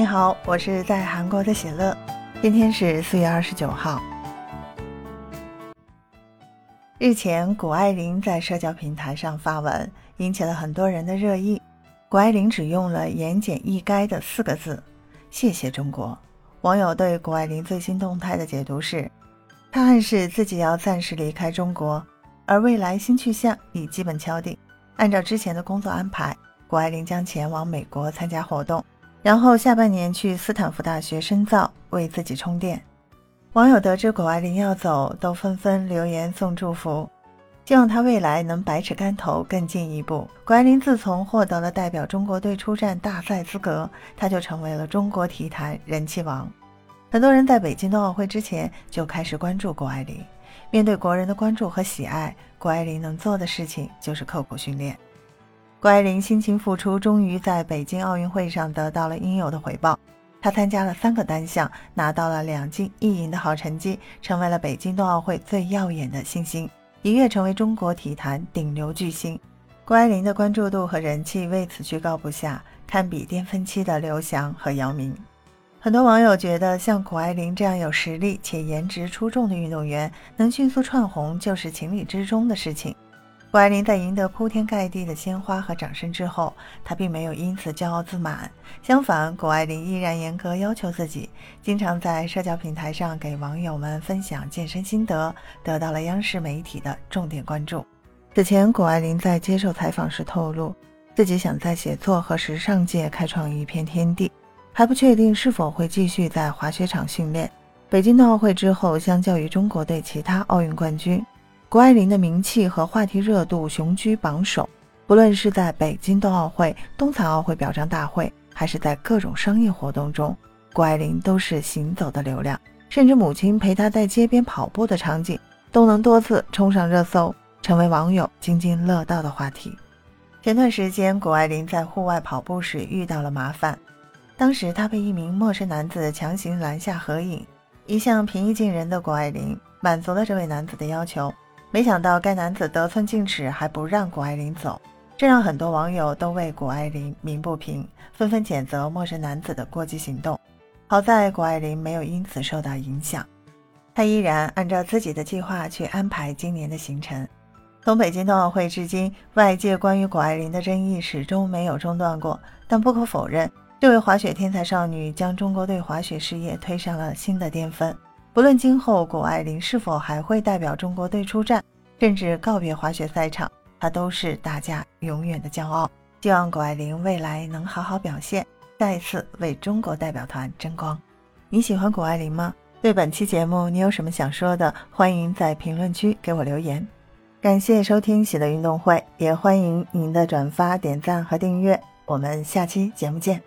你好，我是在韩国的喜乐。今天是四月二十九号。日前，谷爱凌在社交平台上发文，引起了很多人的热议。谷爱凌只用了言简意赅的四个字：“谢谢中国。”网友对谷爱凌最新动态的解读是，她暗示自己要暂时离开中国，而未来新去向已基本敲定。按照之前的工作安排，谷爱凌将前往美国参加活动，然后下半年去斯坦福大学深造，为自己充电。网友得知谷爱凌要走，都纷纷留言送祝福，希望她未来能百尺竿头更进一步。谷爱凌自从获得了代表中国队出战大赛资格，她就成为了中国体坛人气王。很多人在北京冬奥会之前就开始关注谷爱凌。面对国人的关注和喜爱，谷爱凌能做的事情就是刻苦训练。谷爱凌辛勤付出，终于在北京奥运会上得到了应有的回报。她参加了三个单项，拿到了两金一银的好成绩，成为了北京冬奥会最耀眼的新星，一跃成为中国体坛顶流巨星。谷爱凌的关注度和人气为此居高不下，堪比巅峰期的刘翔和姚明。很多网友觉得，像谷爱凌这样有实力且颜值出众的运动员，能迅速窜红就是情理之中的事情。谷爱凌在赢得铺天盖地的鲜花和掌声之后，她并没有因此骄傲自满，相反，谷爱凌依然严格要求自己，经常在社交平台上给网友们分享健身心得，得到了央视媒体的重点关注。此前，谷爱凌在接受采访时透露，自己想在写作和时尚界开创一片天地。还不确定是否会继续在滑雪场训练。北京冬奥会之后，相较于中国队其他奥运冠军，谷爱凌的名气和话题热度雄居榜首。不论是在北京冬奥会、冬残奥会表彰大会，还是在各种商业活动中，谷爱凌都是行走的流量。甚至母亲陪她在街边跑步的场景，都能多次冲上热搜，成为网友津津乐道的话题。前段时间，谷爱凌在户外跑步时遇到了麻烦。当时她被一名陌生男子强行拦下合影，一向平易近人的谷爱凌满足了这位男子的要求，没想到该男子得寸进尺，还不让谷爱凌走，这让很多网友都为谷爱凌鸣不平，纷纷谴责陌生男子的过激行动。好在谷爱凌没有因此受到影响，她依然按照自己的计划去安排今年的行程。从北京冬奥会至今，外界关于谷爱凌的争议始终没有中断过，但不可否认。这位滑雪天才少女将中国队滑雪事业推上了新的巅峰。不论今后谷爱凌是否还会代表中国队出战，甚至告别滑雪赛场，她都是大家永远的骄傲。希望谷爱凌未来能好好表现，再次为中国代表团争光。你喜欢谷爱凌吗？对本期节目你有什么想说的？欢迎在评论区给我留言。感谢收听喜乐运动会，也欢迎您的转发、点赞和订阅。我们下期节目见。